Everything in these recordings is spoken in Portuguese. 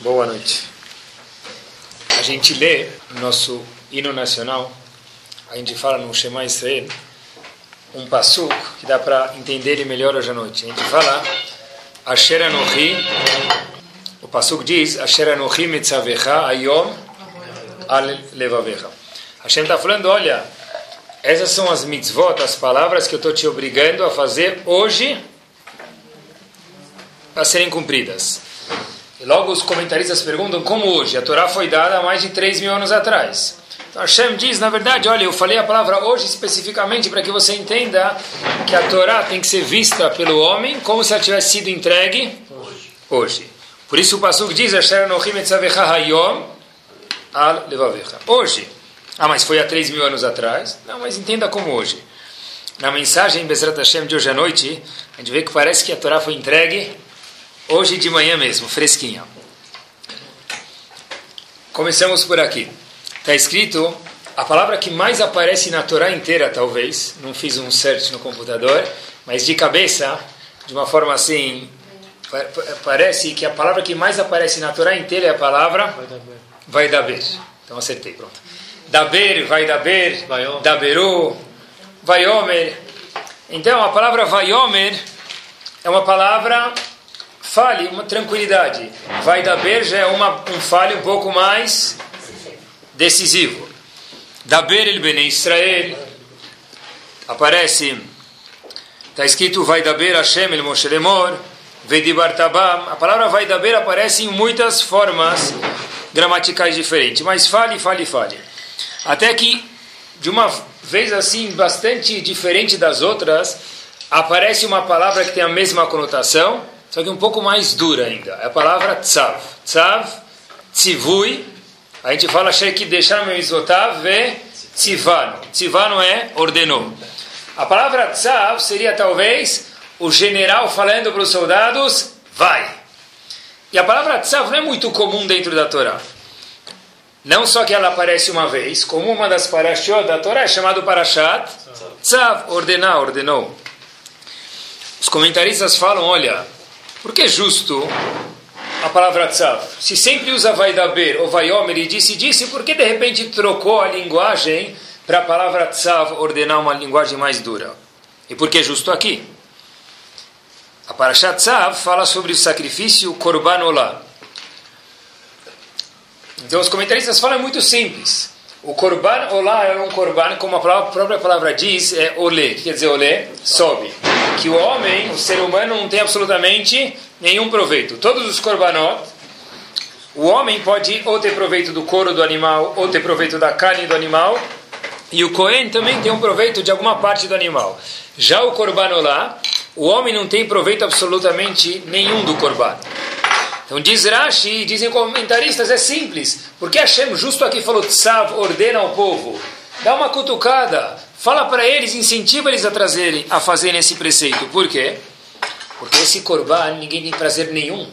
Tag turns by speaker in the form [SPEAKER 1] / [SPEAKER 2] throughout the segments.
[SPEAKER 1] Boa noite. A gente lê no nosso hino nacional, a gente fala no Shema Israel, um passuco que dá para entender ele melhor hoje à noite. A gente fala Asher Anohi, o passuco diz Asher Anohi Metzavecha Ayom Al Levavecha. Hashem está falando, olha, essas são as mitzvot, as palavras que eu estou te obrigando a fazer hoje a serem cumpridas. Logo os comentaristas perguntam como hoje? A Torá foi dada há mais de 3 mil anos atrás. Então Hashem diz, na verdade, olha, eu falei a palavra hoje especificamente para que você entenda que a Torá tem que ser vista pelo homem como se ela tivesse sido entregue hoje. hoje. Por isso o Pasuk diz, Hoje. Ah, mas foi há 3 mil anos atrás? Não, mas entenda como hoje. Na mensagem Bezrat Hashem de hoje à noite, a gente vê que parece que a Torá foi entregue hoje de manhã mesmo, fresquinha. Começamos por aqui. Está escrito, a palavra que mais aparece na Torá inteira, talvez, não fiz um search no computador, mas de cabeça, de uma forma assim, parece que a palavra que mais aparece na Torá inteira é a palavra vai daber. Então acertei, pronto. Daber, vai daber, daberu, vaiomer. Então a palavra vaiomer é uma palavra fale, uma tranquilidade. Vai daber já é uma, um fale um pouco mais decisivo. Daber el bene Israel aparece, está escrito vai daber Hashem el Moshe Lemor, vedibar tabam. A palavra vai daber aparece em muitas formas gramaticais diferentes, mas fale, fale, fale. Até que, de uma vez assim, bastante diferente das outras, aparece uma palavra que tem a mesma conotação, só que um pouco mais dura ainda. É a palavra tzav. Tzav, tzivui. A gente fala que deixar meu isotav ve tzivano. Tzivano é ordenou. A palavra tzav seria talvez o general falando para os soldados, vai. E a palavra tzav não é muito comum dentro da Torá. Não só que ela aparece uma vez, como uma das parashot da Torá é chamado parashat tzav, ordenar, ordenou. Os comentaristas falam, olha, por que justo a palavra tzav? Se sempre usa vai daber ou vai omer e disse, disse, por que de repente trocou a linguagem para a palavra tzav ordenar uma linguagem mais dura? E por que justo aqui? A parashat tzav fala sobre o sacrifício korban olah. Então os comentaristas falam é muito simples. O korban olá é um korban, como a própria palavra diz, é olê. quer dizer olê? Sobe. Que o homem, o ser humano, não tem absolutamente nenhum proveito. Todos os korbanot, o homem pode ou ter proveito do couro do animal, ou ter proveito da carne do animal, e o Cohen também tem um proveito de alguma parte do animal. Já o korban olá, o homem não tem proveito absolutamente nenhum do korban. Então diz Rashi, dizem comentaristas, é simples. Porque Hashem justo aqui falou, Tzav, ordena ao povo. Dá uma cutucada, fala para eles, incentiva eles a trazerem, a fazerem esse preceito. Por quê? Porque esse korban ninguém tem prazer nenhum.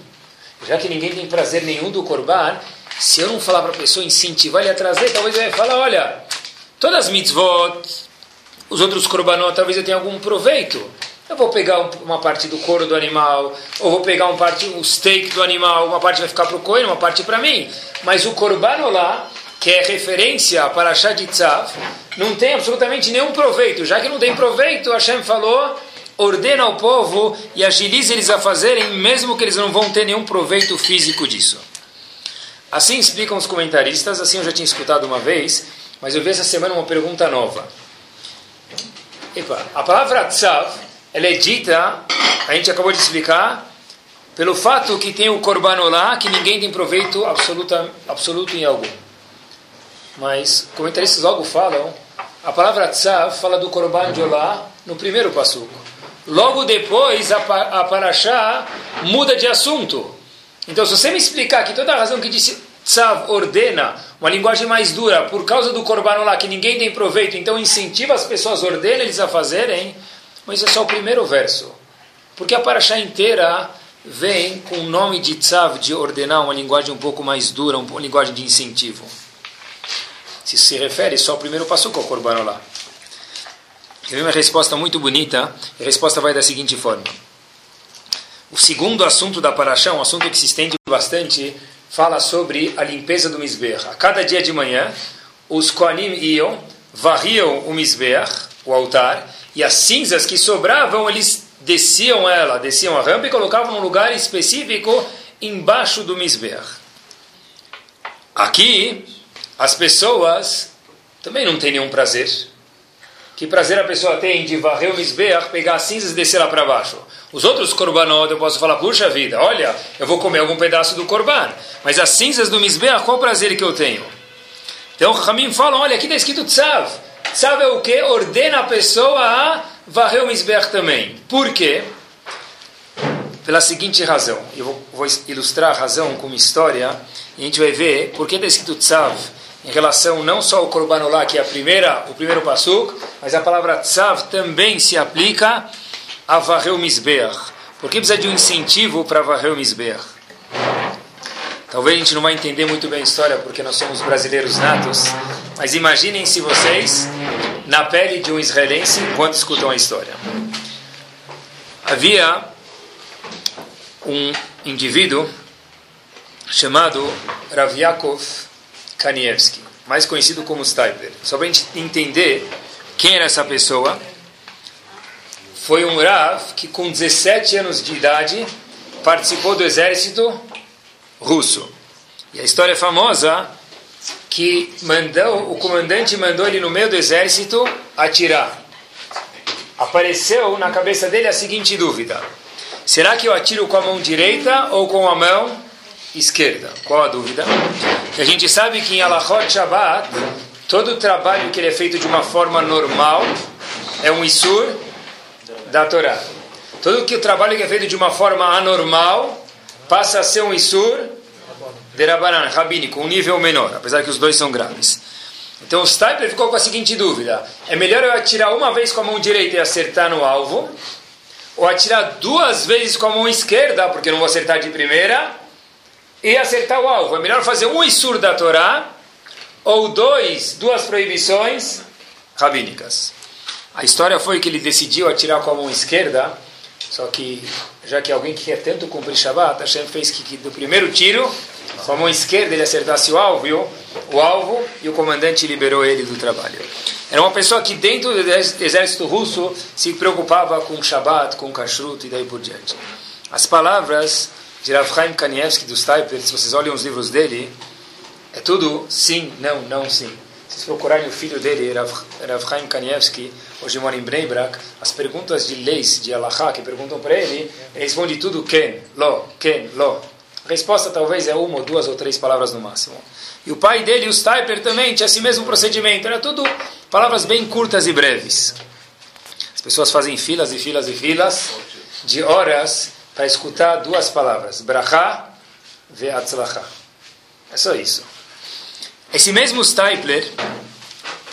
[SPEAKER 1] Já que ninguém tem prazer nenhum do korban, se eu não falar para a pessoa, incentivar ele a trazer, talvez ele vai falar, olha, todas as mitzvot, os outros korbanot, talvez eu tenha algum proveito. Eu vou pegar uma parte do couro do animal, ou vou pegar um parte, o steak do animal, uma parte vai ficar para o coelho, uma parte para mim. Mas o korban lá, que é referência para a de Tzav, não tem absolutamente nenhum proveito. Já que não tem proveito, Hashem falou, ordena ao povo e agilize eles a fazerem, mesmo que eles não vão ter nenhum proveito físico disso. Assim explicam os comentaristas, assim eu já tinha escutado uma vez, mas eu vi essa semana uma pergunta nova. Epa, a palavra tzav ela é dita, a gente acabou de explicar, pelo fato que tem o Korban Olá, que ninguém tem proveito absoluta, absoluto em algum. Mas comentaristas logo falam, a palavra Tzav fala do Korban de Olá no primeiro passuco. Logo depois, a, a Parashá muda de assunto. Então, se você me explicar que toda a razão que disse Tzav ordena uma linguagem mais dura por causa do Korban Olá, que ninguém tem proveito, então incentiva as pessoas, ordena eles a fazerem, mas é só o primeiro verso. Porque a Paraxá inteira vem com o nome de Tzav, de ordenar uma linguagem um pouco mais dura, uma linguagem de incentivo. Se se refere só ao primeiro passo com o Korban lá. Tem uma resposta muito bonita, e a resposta vai da seguinte forma. O segundo assunto da Paraxá, um assunto que se estende bastante, fala sobre a limpeza do Mizbeach. A cada dia de manhã, os Koanim iam, varriam o Mizbeach, o altar, e as cinzas que sobravam, eles desciam ela, desciam a rampa e colocavam num lugar específico embaixo do Mizbeach. Aqui, as pessoas também não têm nenhum prazer. Que prazer a pessoa tem de varrer o Mizbeach, pegar as cinzas e descer lá para baixo? Os outros korbanot eu posso falar, puxa vida, olha, eu vou comer algum pedaço do korban. Mas as cinzas do Mizbeach, qual o prazer que eu tenho? Então, Ramim fala, olha, aqui está escrito tzav. É o que? Ordena a pessoa a varreu o Mizbeach também. Por quê? Pela seguinte razão. Eu vou, vou, ilustrar a razão com uma história e a gente vai ver por que está escrito Tzav em relação não só ao Korbanolá, que é a primeira, o primeiro passuk, mas a palavra Tzav também se aplica a varrer o Mizbeach. Por que precisa de um incentivo para varrer o Mizbeach? Talvez a gente não vai entender muito bem a história porque nós somos brasileiros natos, mas imaginem se vocês na pele de um israelense enquanto escutam a história. Havia um indivíduo chamado Rav Kanievski, mais conhecido como Stipler. Só para a gente entender quem era essa pessoa, foi um Rav que com 17 anos de idade participou do exército russo. E a história é famosa que mandou, o comandante mandou ele no meio do exército atirar. Apareceu na cabeça dele a seguinte dúvida: será que eu atiro com a mão direita ou com a mão esquerda? Qual a dúvida? A gente sabe que em Alachot Shabbat, todo trabalho que ele é feito de uma forma normal é um Isur da Torá. Todo que o trabalho que é feito de uma forma anormal passa a ser um Isur Derabanan, rabínico, um nível menor, apesar que os dois são graves. Então o Stipler ficou com a seguinte dúvida: é melhor eu atirar uma vez com a mão direita e acertar no alvo, ou atirar duas vezes com a mão esquerda, porque eu não vou acertar de primeira, e acertar o alvo? É melhor fazer um Isur da Torá, ou dois, duas proibições rabínicas. A história foi que ele decidiu atirar com a mão esquerda, só que já que alguém que quer tanto cumprir Shabbat, Hashem fez que, que do primeiro tiro com a mão esquerda ele acertasse o alvo, o alvo e o comandante liberou ele do trabalho. Era uma pessoa que dentro do exército russo se preocupava com Shabbat, com Kashrut e daí por diante. As palavras de Rav Chaim Kanievski do Stipler, se vocês olham os livros dele, é tudo sim, não, não, sim. Vocês procurarem o filho dele, Rav, Chaim Kanievski, hoje mora em Bnei as perguntas de leis de Allah que perguntam para ele, ele responde tudo ken, lo, ken, lo. A resposta talvez é uma ou duas ou três palavras no máximo. E o pai dele, o Stiper, também tinha esse mesmo procedimento. Era tudo palavras bem curtas e breves. As pessoas fazem filas e filas e filas de horas para escutar duas palavras. Bracha ve'atzlacha. É só isso. Esse mesmo Stipler,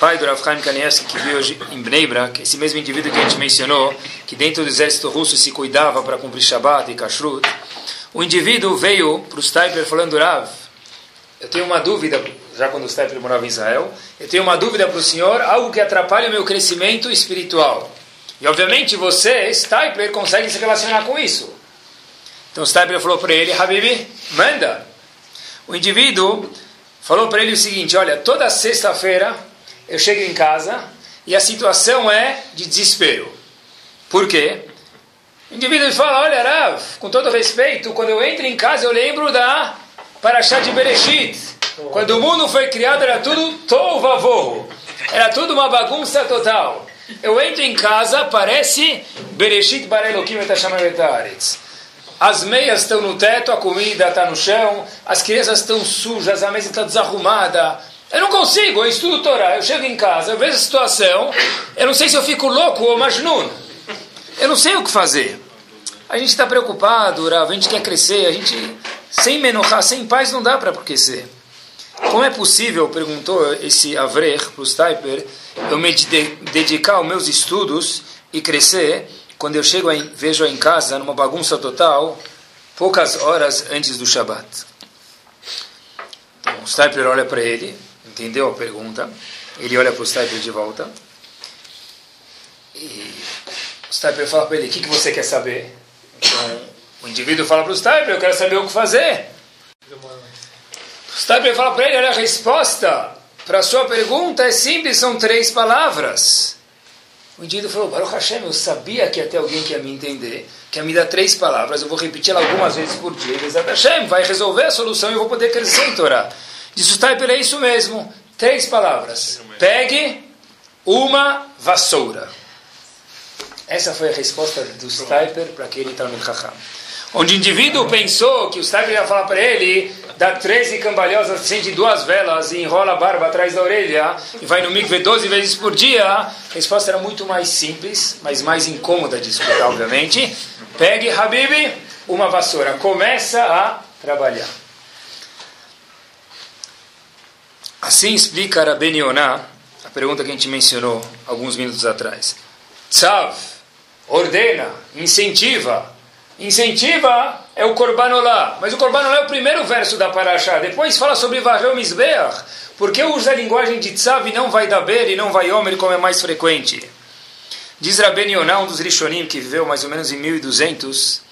[SPEAKER 1] pai do Rav Chaim Kanievski, que vive hoje em Bnei Brak, esse mesmo indivíduo que a gente mencionou, que dentro do exército russo se cuidava para cumprir Shabbat e Kashrut, o indivíduo veio para o Stipler falando, Rav, eu tenho uma dúvida, já quando o Stipler morava em Israel, eu tenho uma dúvida para o senhor, algo que atrapalha o meu crescimento espiritual. E obviamente você, Stipler, consegue se relacionar com isso. Então o Stipler falou para ele, Habibi, manda. O indivíduo falou para ele o seguinte, olha, toda sexta-feira eu chego em casa e a situação é de desespero. Por quê? O indivíduo fala, olha Rav, com todo respeito, quando eu entro em casa eu lembro da Parashá de Bereshit. Quando o mundo foi criado era tudo tovavô. Era tudo uma bagunça total. Eu entro em casa, parece Bereshit Barelokim Etashamavetaaretz. As meias estão no teto, a comida está no chão, as crianças estão sujas, a mesa está desarrumada. Eu não consigo, eu estudo Torá, eu chego em casa, eu vejo a situação, eu não sei se eu fico louco ou majnun. Eu não sei o que fazer. A gente está preocupado, a gente quer crescer, a gente sem menorá, sem paz não dá para crescer. Como é possível, perguntou esse Avrer para o Stiper, eu me dedicar aos meus estudos e crescer quando eu chego em, vejo em casa numa bagunça total, poucas horas antes do Shabat? Então, o Stiper olha para ele, entendeu a pergunta, ele olha para o Stiper de volta e o Stiper fala para ele: O que, que você quer saber? Então, o indivíduo fala para o Stiper: Eu quero saber o que fazer. Staber fala para ele, olha, a resposta para a sua pergunta é simples, são três palavras. O indivíduo falou, Baruch Hashem, eu sabia que até alguém que ia me entender, que ia me dar três palavras, eu vou repetir ela algumas vezes por dia, Bezat Hashem vai resolver a solução e eu vou poder crescer em Torá. Disse o Staber, é isso mesmo, três palavras. Pegue uma vassoura. Essa foi a resposta do Stiper para aquele Talmud Chacham. Onde o indivíduo pensou que o Stiper ia falar para ele, dá 13 cambalhosas, acende duas velas e enrola a barba atrás da orelha e vai no mikve 12 vezes por dia, a resposta era muito mais simples, mas mais incômoda de escutar, obviamente. Pegue, Habib, uma vassoura. Começa a trabalhar. Assim explica Rabben Yonah a pergunta que a gente mencionou alguns minutos atrás. Tzav ordena, incentiva. Incentiva é o Korbanolá. Mas o Korbanolá é o primeiro verso da Parashá. Depois fala sobre Varreu Mizbeach. Por que usa a linguagem de Tzav e não vai Daber e não vai Omer como é mais frequente? Diz Rabben Yonah, um dos Rishonim que viveu mais ou menos em 1200,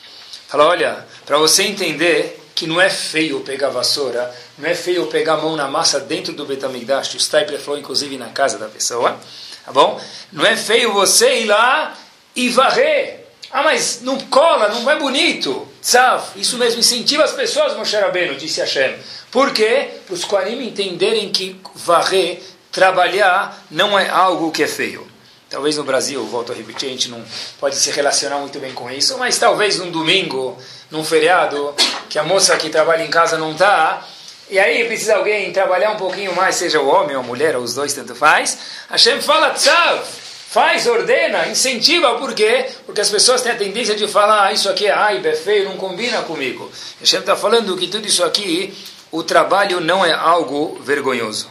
[SPEAKER 1] fala, olha, para você entender que não é feio pegar vassoura, não é feio pegar a mão na massa dentro do Betamigdash, o Stipler falou inclusive na casa da pessoa, tá bom? Não é feio você ir lá e varrer. Ah, mas não cola, não é bonito. Tzav, isso mesmo, incentiva as pessoas, Moshe Rabbeinu, disse Hashem. Por quê? Para os Quarim entenderem que varrer, trabalhar, não é algo que é feio. Talvez no Brasil, volto a repetir, a gente não pode se relacionar muito bem com isso, mas talvez num domingo, num feriado, que a moça que trabalha em casa não está, e aí precisa alguém trabalhar um pouquinho mais, seja o homem ou a mulher, ou os dois, tanto faz. Hashem fala, tzav, Faz, ordena, incentiva, por quê? Porque as pessoas têm a tendência de falar, ah, isso aqui é aibe, é feio, não combina comigo. Hashem está falando que tudo isso aqui, o trabalho não é algo vergonhoso.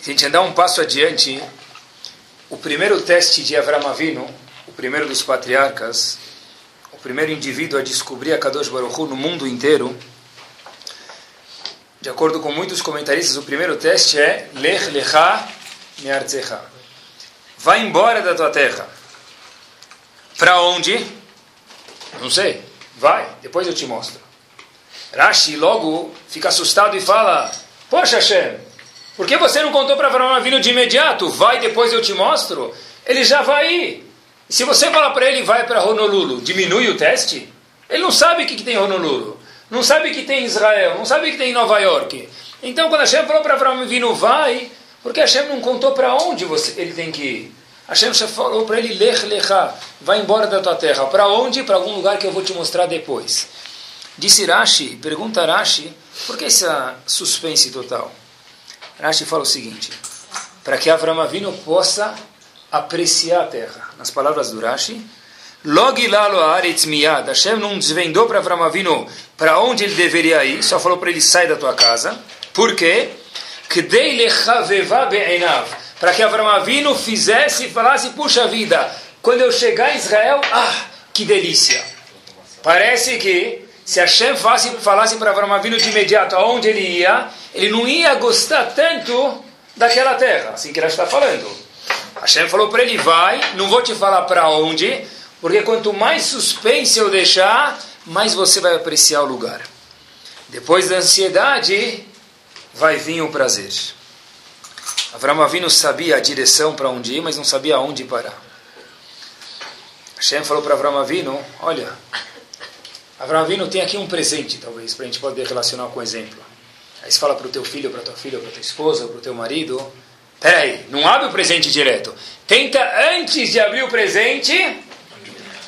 [SPEAKER 1] Se a gente andar um passo adiante, o primeiro teste de Avram Avinu, o primeiro dos patriarcas, o primeiro indivíduo a descobrir a Kadosh Baruch Hu no mundo inteiro, de acordo com muitos comentaristas, o primeiro teste é Lech Lecha Me'artzecha vai embora da tua terra. Para onde? Não sei. Vai, depois eu te mostro. Rashi logo fica assustado e fala: Poxa, Hashem, por que você não contou para Abraão vindo de imediato? Vai, depois eu te mostro. Ele já vai ir. E se você falar para ele, vai para Honolulu, diminui o teste? Ele não sabe o que, que tem Honolulu. Não sabe o que tem Israel. Não sabe o que tem Nova York. Então, quando Hashem falou para Abraão vindo, vai, porque Hashem não contou para onde você, ele tem que ir. Hashem falou para ele, lech lecha, vai embora da tua terra. Para onde? Para algum lugar que eu vou te mostrar depois. Disse Rashi, pergunta Rashi, por que essa suspense total? Rashi fala o seguinte, para que Avram Avinu possa apreciar a terra. Nas palavras do Rashi, Log lalo aretz miyad. Hashem não desvendou para Avram Avinu para onde ele deveria ir, só falou para ele sair da tua casa. Por quê? Para que Avram Avinu fizesse e falasse, puxa vida, quando eu chegar em Israel, ah, que delícia. Parece que se Hashem falasse, falasse para Avram Avinu de imediato aonde ele ia, ele não ia gostar tanto daquela terra, assim que ele está falando. Hashem falou para ele, vai, não vou te falar para onde, porque quanto mais suspense eu deixar, mais você vai apreciar o lugar. Depois da ansiedade, vai vir o prazer. Avram Avinu sabia a direção para onde ir, mas não sabia aonde parar. Hashem falou para Avram Avinu, olha, Avram Avinu tem aqui um presente, talvez, para a gente poder relacionar com o exemplo. Aí você fala para o teu filho, para tua filha, para tua esposa, para o teu marido, peraí, não abre o presente direto. Tenta, antes de abrir o presente,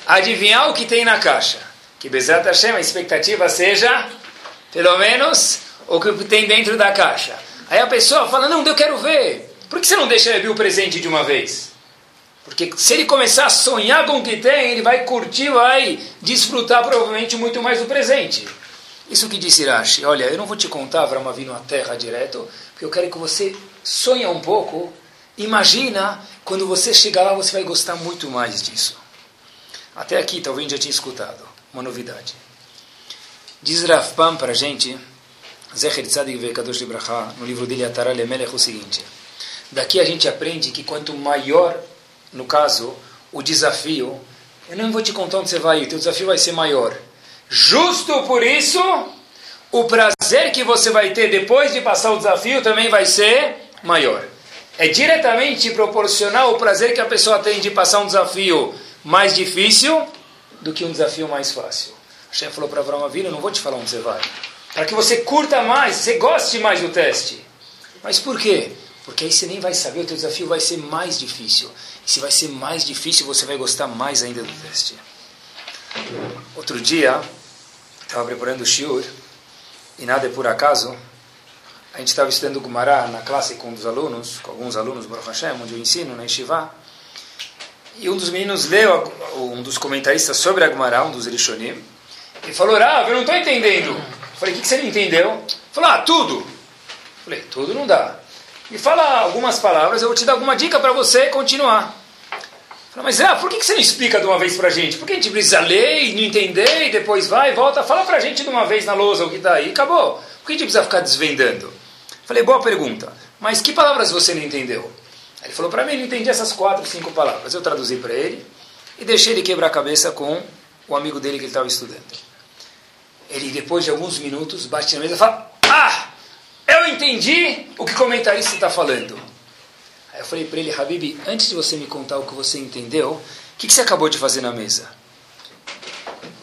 [SPEAKER 1] adivinhar o que tem na caixa. Que Bezat Hashem, a expectativa seja, pelo menos, o que tem dentro da caixa. Aí a pessoa fala, não, eu quero ver. Por que você não deixa ele abrir o presente de uma vez? Porque se ele começar a sonhar com o que tem, ele vai curtir, vai desfrutar provavelmente muito mais do presente. Isso que disse Irashi, olha, eu não vou te contar, Avram vindo à terra direto, porque eu quero que você sonhe um pouco, imagina, quando você chegar lá, você vai gostar muito mais disso. Até aqui, talvez já tinha escutado, uma novidade. Diz Rav Pam para a gente, Zecher Tzadik Vekadosh Libraha, no livro dele Atara Lemelech, o seguinte: daqui a gente aprende que quanto maior, no caso, o desafio, eu não vou te contar onde você vai o teu desafio vai ser maior. Justo por isso, o prazer que você vai ter depois de passar o desafio também vai ser maior. É diretamente proporcional o prazer que a pessoa tem de passar um desafio mais difícil do que um desafio mais fácil. Chefe falou para Abraão Avila, não vou te falar onde você vai. Para que você curta mais, você goste mais do teste. Mas por quê? Porque aí você nem vai saber, o teu desafio vai ser mais difícil. E se vai ser mais difícil, você vai gostar mais ainda do teste. Outro dia, estava preparando o shiur, e nada é por acaso, a gente estava estudando Gumará na classe com os alunos, com alguns alunos, Baruch Hashem, onde eu ensino, na Yeshiva, e um dos meninos leu, um dos comentaristas sobre a Gumará, um dos Rishonim, e falou, Rav, eu não estou entendendo. Falei, o que, que você não entendeu? Falou, ah, tudo. Falei, tudo não dá. Me fala algumas palavras, eu vou te dar alguma dica para você continuar. Falei, mas ah, por que você não explica de uma vez para gente? Por que a gente precisa ler e não entender e depois vai e volta? Fala para gente de uma vez na lousa o que está aí. Acabou. Por que a gente precisa ficar desvendando? Falei, boa pergunta. Mas que palavras você não entendeu? Ele falou para mim, ele entendi essas quatro, cinco palavras. Eu traduzi para ele e deixei ele quebrar a cabeça com o amigo dele que ele estava estudando. Ele, depois de alguns minutos, bate na mesa e fala, ah, eu entendi o que o comentarista está falando. Aí eu falei para ele, Habib, antes de você me contar o que você entendeu, o que, que você acabou de fazer na mesa?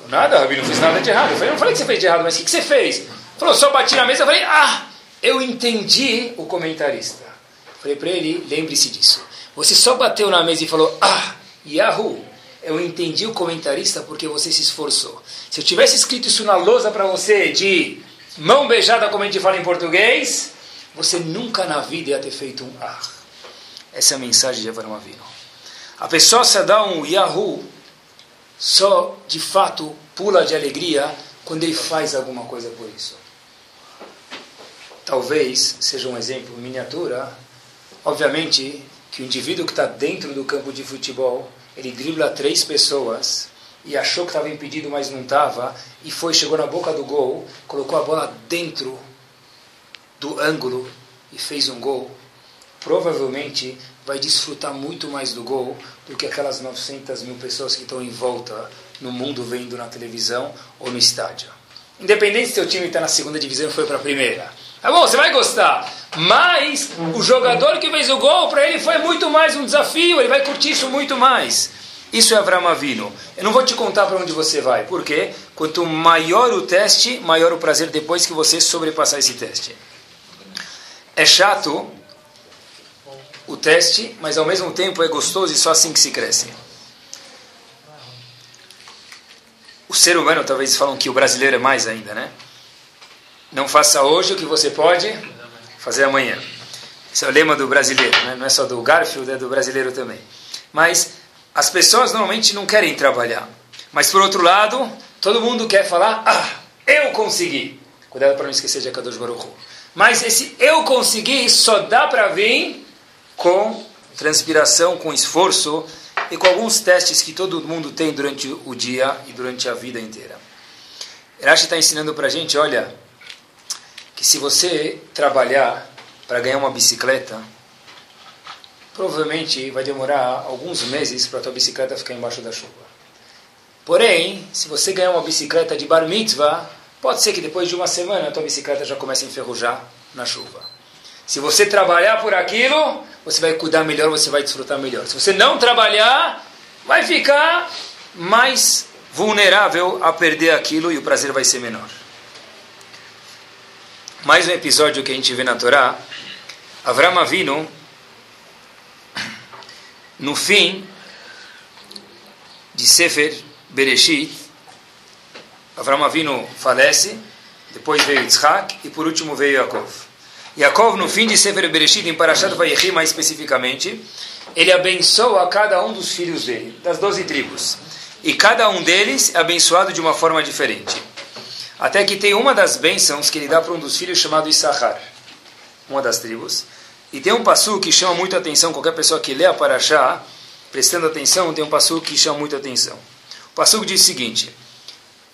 [SPEAKER 1] Nada, Habib, não fiz nada de errado. Eu falei, não falei que você fez de errado, mas o que, que você fez? Falou, só bati na mesa. Eu falei, ah, eu entendi o comentarista. Falei para ele, lembre-se disso. Você só bateu na mesa e falou, ah, Yahoo, eu entendi o comentarista porque você se esforçou. Se eu tivesse escrito isso na lousa para você de mão beijada, como a gente fala em português, você nunca na vida ia ter feito um ah. Essa é a mensagem de Avram Avinu. A pessoa se dá um Yahoo, só de fato pula de alegria quando ele faz alguma coisa por isso. Talvez seja um exemplo miniatura. Obviamente que o indivíduo que está dentro do campo de futebol, ele dribla três pessoas e achou que estava impedido, mas não estava, e foi, chegou na boca do gol, colocou a bola dentro do ângulo e fez um gol provavelmente vai desfrutar muito mais do gol do que aquelas 900 mil pessoas que estão em volta no mundo vendo na televisão ou no estádio. Independente se seu time está na segunda divisão e foi para a primeira. Tá bom, você vai gostar. Mas o jogador que fez o gol, para ele foi muito mais um desafio, ele vai curtir isso muito mais. Isso é Avram Avino. Eu não vou te contar para onde você vai. Por quê? Quanto maior o teste, maior o prazer depois que você sobrepassar esse teste. É chato o teste, mas ao mesmo tempo é gostoso e só assim que se cresce. O ser humano, talvez falam que o brasileiro é mais ainda, né? Não faça hoje o que você pode fazer amanhã. Esse é o lema do brasileiro, né? não é só do Garfield, é do brasileiro também. Mas as pessoas normalmente não querem trabalhar. Mas por outro lado, todo mundo quer falar, ah, eu consegui. Cuidado para não esquecer de Akadosh Baruch Mas esse eu consegui só dá para vir com transpiração, com esforço e com alguns testes que todo mundo tem durante o dia e durante a vida inteira. Rashi está ensinando para a gente, olha, que se você trabalhar para ganhar uma bicicleta, provavelmente vai demorar alguns meses para a tua bicicleta ficar embaixo da chuva. Porém, se você ganhar uma bicicleta de bar mitzvah, pode ser que depois de uma semana a tua bicicleta já comece a enferrujar na chuva. Se você trabalhar por aquilo, você vai cuidar melhor, você vai desfrutar melhor. Se você não trabalhar, vai ficar mais vulnerável a perder aquilo e o prazer vai ser menor. Mais um episódio que a gente vê na Torá. Avram Avinu, no fim de Sefer Bereshit, Avram Avinu falece, depois veio Yitzhak e por último veio Yaakov. Yaakov, no fim de Sefer Bereshit, em Parashat Vayechi mais especificamente, ele abençoa cada um dos filhos dele, das doze tribos. E cada um deles é abençoado de uma forma diferente. Até que tem uma das bênçãos que ele dá para um dos filhos chamado Issachar, uma das tribos. E tem um passo que chama muito atenção, qualquer pessoa que lê a Parashá, prestando atenção, tem um passo que chama muito atenção. O passo diz o seguinte,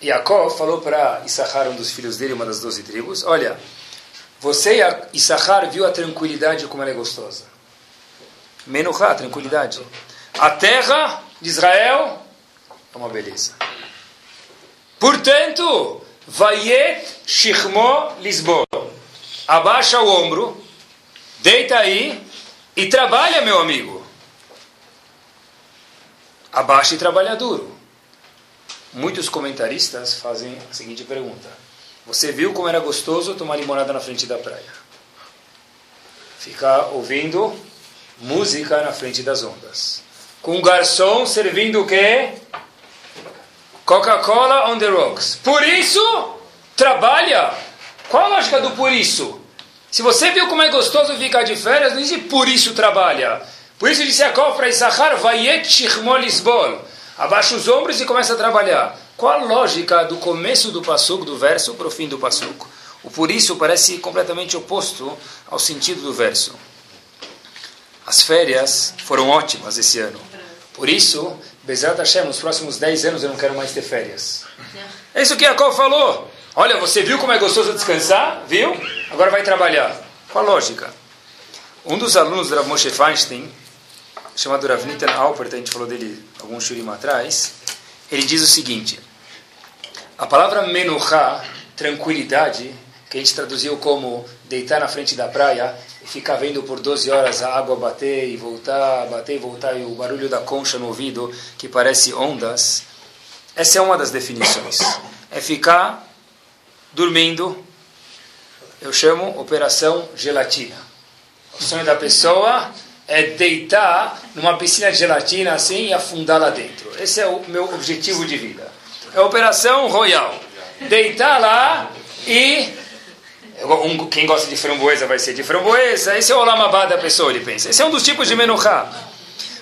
[SPEAKER 1] Yaakov falou para Issachar, um dos filhos dele, uma das doze tribos, olha, você Issachar viu a tranquilidade como ela é gostosa. Menuchá, tranquilidade. A terra de Israel é uma beleza. Portanto, Vayet Shichmo Lisboa. Abaixa o ombro, deita aí e trabalha, meu amigo. Abaixa e trabalha duro. Muitos comentaristas fazem a seguinte pergunta: Você viu como era gostoso tomar limonada na frente da praia? Ficar ouvindo música na frente das ondas. Com um garçom servindo o quê? Coca-Cola on the rocks. Por isso, trabalha. Qual a lógica do por isso? Se você viu como é gostoso ficar de férias, não diz por isso trabalha. Por isso disse Yaakov para Shichmol Isbol. Abaixa os ombros e começa a trabalhar. Qual a lógica do começo do passuco, do verso, para o fim do passuco? O por isso parece completamente oposto ao sentido do verso. As férias foram ótimas esse ano. Por isso, Bezerra Hashem, nos próximos 10 anos eu não quero mais ter férias. É isso que Jacob falou. Olha, você viu como é gostoso descansar? Viu? Agora vai trabalhar. Qual a lógica? Um dos alunos do Rav Moshe Feinstein, chamado Rav Nitan Alpert, a gente falou dele alguns shurim atrás, ele diz o seguinte, a palavra menuchá, tranquilidade, que a gente traduziu como deitar na frente da praia e ficar vendo por 12 horas a água bater e voltar, bater e voltar, e o barulho da concha no ouvido, que parece ondas. Essa é uma das definições. É ficar dormindo, eu chamo operação gelatina. O sonho da pessoa é deitar numa piscina de gelatina assim e afundar lá dentro. Esse é o meu objetivo de vida. É a operação royal. Deitar lá e um, quem gosta de framboesa vai ser de framboesa. Esse é o olamabá da pessoa, ele pensa. Esse é um dos tipos de menuchá.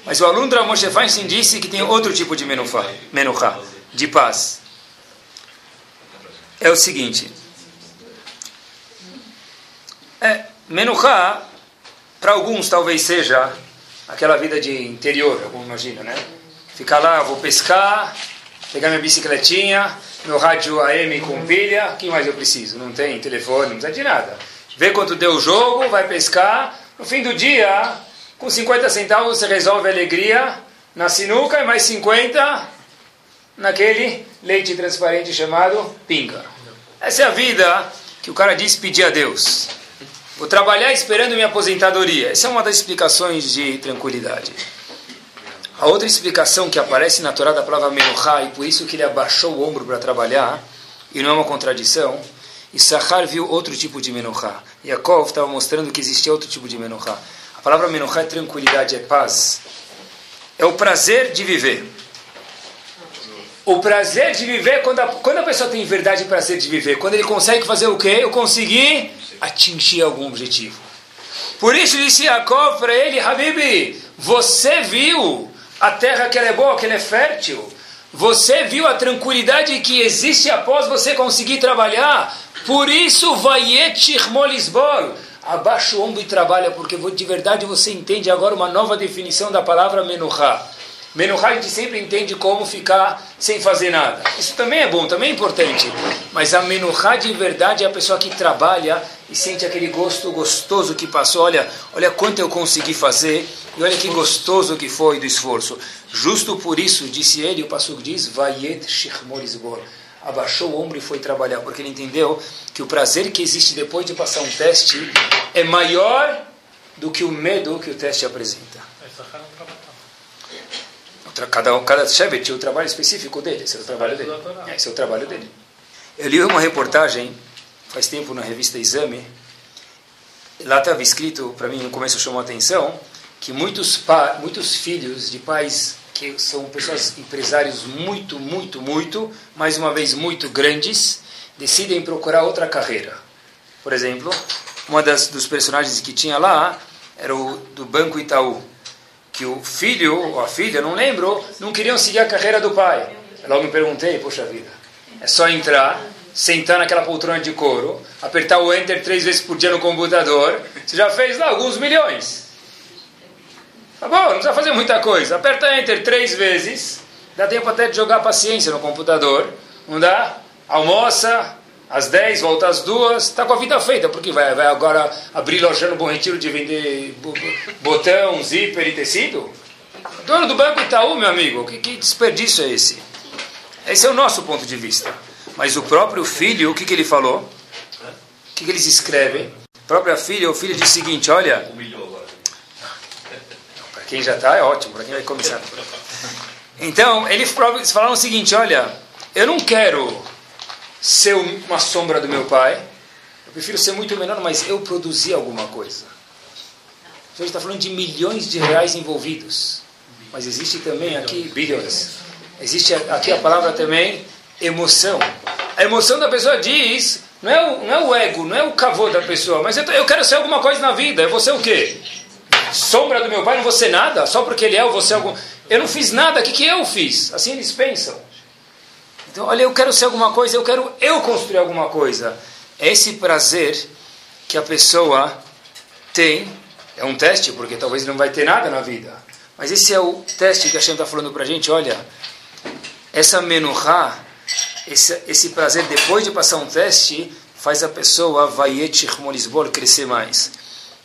[SPEAKER 1] Mas o aluno do Moshe Feinstein disse que tem outro tipo de menuchá, menuchá, de paz. É o seguinte. É, menuchá, para alguns talvez seja aquela vida de interior, como imagina, né? Ficar lá, vou pescar, pegar minha bicicletinha, meu rádio AM com pilha, o que mais eu preciso? Não tem telefone, não precisa de nada. Vê quanto deu o jogo, vai pescar, no fim do dia, com 50 centavos você resolve a alegria na sinuca e mais 50 naquele leite transparente chamado pinga. Essa é a vida que o cara diz pedir a Deus. Vou trabalhar esperando minha aposentadoria. Essa é uma das explicações de tranquilidade. A outra explicação que aparece na Torá da palavra Menuchá, e por isso que ele abaixou o ombro para trabalhar, e não é uma contradição, Issachar viu outro tipo de Menuchá. Yaakov estava mostrando que existia outro tipo de Menuchá. A palavra Menuchá é tranquilidade, é paz. É o prazer de viver. O prazer de viver, quando a, quando a pessoa tem verdade prazer de viver, quando ele consegue fazer o quê? Eu consegui atingir algum objetivo. Por isso disse Yaakov para ele, Habibi, você viu a terra que ela é boa, que ela é fértil. Você viu a tranquilidade que existe após você conseguir trabalhar. Por isso, vaiet molisbol. Abaixa o ombro e trabalha, porque de verdade você entende agora uma nova definição da palavra menuchá. Menuchá a gente sempre entende como ficar sem fazer nada. Isso também é bom, também é importante. Mas a menuchá de verdade é a pessoa que trabalha e sente aquele gosto gostoso que passou. Olha, olha quanto eu consegui fazer e olha que gostoso que foi do esforço. Justo por isso, disse ele, o Passuco diz, Vayet Shechmorizbor. Abaixou o ombro e foi trabalhar, porque ele entendeu que o prazer que existe depois de passar um teste é maior do que o medo que o teste apresenta. Cada, cada chefe tinha o trabalho específico dele, esse é o trabalho dele. É, esse é o trabalho dele. Eu li uma reportagem, faz tempo, na revista Exame, lá estava escrito, para mim no começo chamou a atenção, que muitos, pa, muitos filhos de pais que são pessoas empresários muito, muito, muito, mais uma vez muito grandes, decidem procurar outra carreira. Por exemplo, uma das dos personagens que tinha lá era o do Banco Itaú que o filho ou a filha, não lembro, não queriam seguir a carreira do pai. Logo me perguntei, poxa vida, é só entrar, sentar naquela poltrona de couro, apertar o enter três vezes por dia no computador, você já fez lá alguns milhões. Tá bom, não precisa fazer muita coisa. Aperta enter três vezes, dá tempo até de jogar paciência no computador, não dá? Almoça, às 10, volta às 2, está com a vida feita, porque vai, vai agora abrir loja no Bom Retiro de vender botão, zíper e tecido? Dono do Banco Itaú, meu amigo, que, que desperdício é esse? Esse é o nosso ponto de vista. Mas o próprio filho, o que, que ele falou? O que, que eles escrevem? A própria filha, o filho diz o seguinte: olha. Para quem já está, é ótimo, para quem vai começar. Então, eles falaram o seguinte: olha, eu não quero ser uma sombra do meu pai, eu prefiro ser muito menor, mas eu produzi alguma coisa. A gente está falando de milhões de reais envolvidos, mas existe também aqui bilhões. Existe aqui a palavra também emoção. A emoção da pessoa diz, não é o, não é o ego, não é o cavô da pessoa, mas eu, eu quero ser alguma coisa na vida. Eu vou ser o quê? Sombra do meu pai, não vou ser nada, só porque ele é, eu vou ser algum. Eu não fiz nada, o que, que eu fiz? Assim eles pensam. Então, olha, eu quero ser alguma coisa, eu quero eu construir alguma coisa. É esse prazer que a pessoa tem, é um teste, porque talvez não vai ter nada na vida. Mas esse é o teste que a Shem está falando para a gente, olha, essa menuhá, esse, esse prazer depois de passar um teste, faz a pessoa, vaiet crescer mais.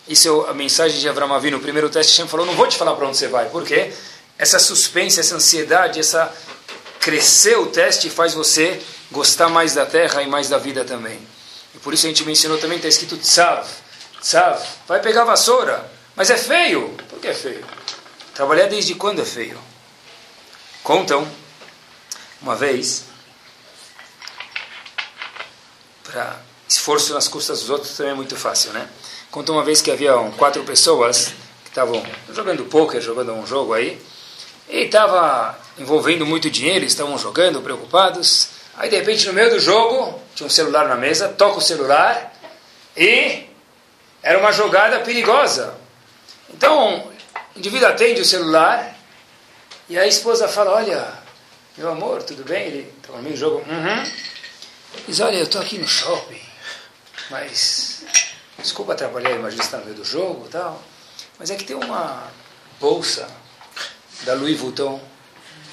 [SPEAKER 1] Isso é a mensagem de Avram Avinu. No primeiro teste, Hashem falou, não vou te falar para onde você vai. Por quê? Essa suspense, essa ansiedade, essa crescer o teste faz você gostar mais da terra e mais da vida também. E por isso a gente mencionou também, está escrito tzav. Tzav, vai pegar vassoura. Mas é feio. Por que é feio? Trabalhar desde quando é feio? Contam, uma vez, para esforço nas custas dos outros também é muito fácil, né? Contam uma vez que havia quatro pessoas que estavam jogando poker, jogando um jogo aí, e estava envolvendo muito dinheiro, estavam jogando, preocupados. Aí, de repente, no meio do jogo, tinha um celular na mesa, toca o celular e era uma jogada perigosa. Então, o indivíduo atende o celular e a esposa fala: Olha, meu amor, tudo bem? Ele está no meio do jogo. Uhum. Diz: Olha, eu estou aqui no shopping, mas desculpa atrapalhar, imagina está no meio do jogo tal. Mas é que tem uma bolsa da Louis Vuitton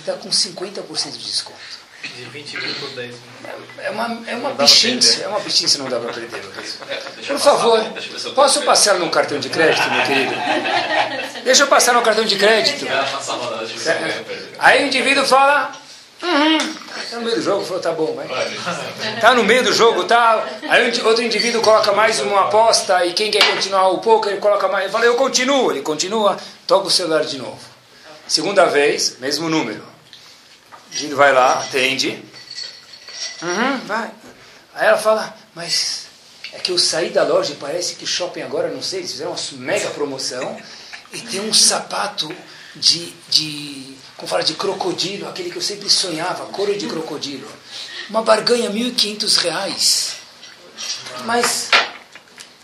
[SPEAKER 1] está com 50% de desconto.
[SPEAKER 2] De 20 mil por 10
[SPEAKER 1] É uma, é uma bichência, é uma bichência, não dá para perder. Por favor, posso passar no cartão de crédito, meu querido? Deixa eu passar no cartão de crédito. Aí o indivíduo fala, uhum, tá no meio do jogo, falou, tá bom, vai. Tá no meio do jogo, tá. Aí outro indivíduo coloca mais uma aposta e quem quer continuar o poker, ele coloca mais. Fala, eu continuo, ele continua, toca o celular de novo. Segunda vez, mesmo número. O indivíduo vai lá, atende. Uhum, vai. Aí ela fala, mas é que eu saí da loja e parece que shopping agora, não sei, eles fizeram uma mega promoção e tem um sapato de, de como fala, de crocodilo, aquele que eu sempre sonhava, couro de crocodilo. Uma barganha, 1.500 reais. Mas,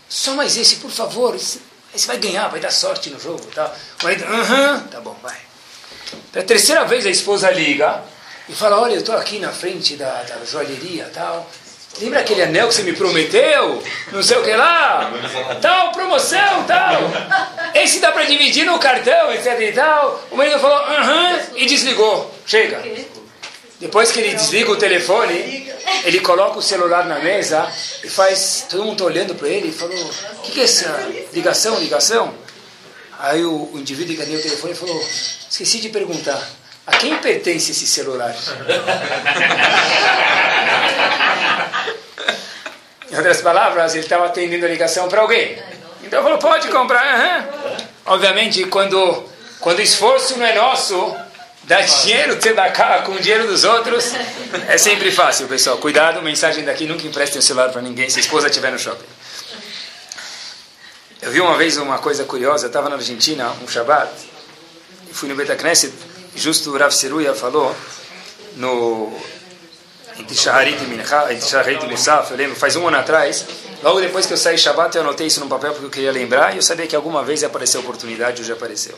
[SPEAKER 1] só mais esse, por favor, esse, esse vai ganhar, vai dar sorte no jogo. Tá? O marido, aham, tá bom, vai. Pela terceira vez a esposa liga e fala, olha, eu estou aqui na frente da, da joalheria tal. Lembra aquele anel que você me prometeu? Não sei o que lá? Tal, promoção, tal. Esse dá para dividir no cartão, etc e tal. O marido falou, aham, uh -huh, e desligou. Chega. Depois que ele desliga o telefone, ele coloca o celular na mesa e faz. Todo mundo está olhando para ele e falou: O que, que é essa ligação? Ligação? Aí o, o indivíduo que atendeu o telefone falou: Esqueci de perguntar. A quem pertence esse celular? em outras palavras, ele estava atendendo a ligação para alguém. Então falou, pode comprar. Uhum. Obviamente, quando, quando o esforço não é nosso, dar dinheiro, da cara com o dinheiro dos outros, é sempre fácil, pessoal. Cuidado, mensagem daqui, nunca emprestem o celular para ninguém se a esposa estiver no shopping. Eu vi uma vez uma coisa curiosa, estava na Argentina, um Shabbat, e fui no Betacneset, justo o Rav Seruya falou no entre Shaharit e Mincha, entre e Musaf, eu lembro, faz um ano atrás, logo depois que eu saí Shabbat, eu anotei isso no papel porque eu queria lembrar, e eu sabia que alguma vez ia aparecer a oportunidade, hoje apareceu.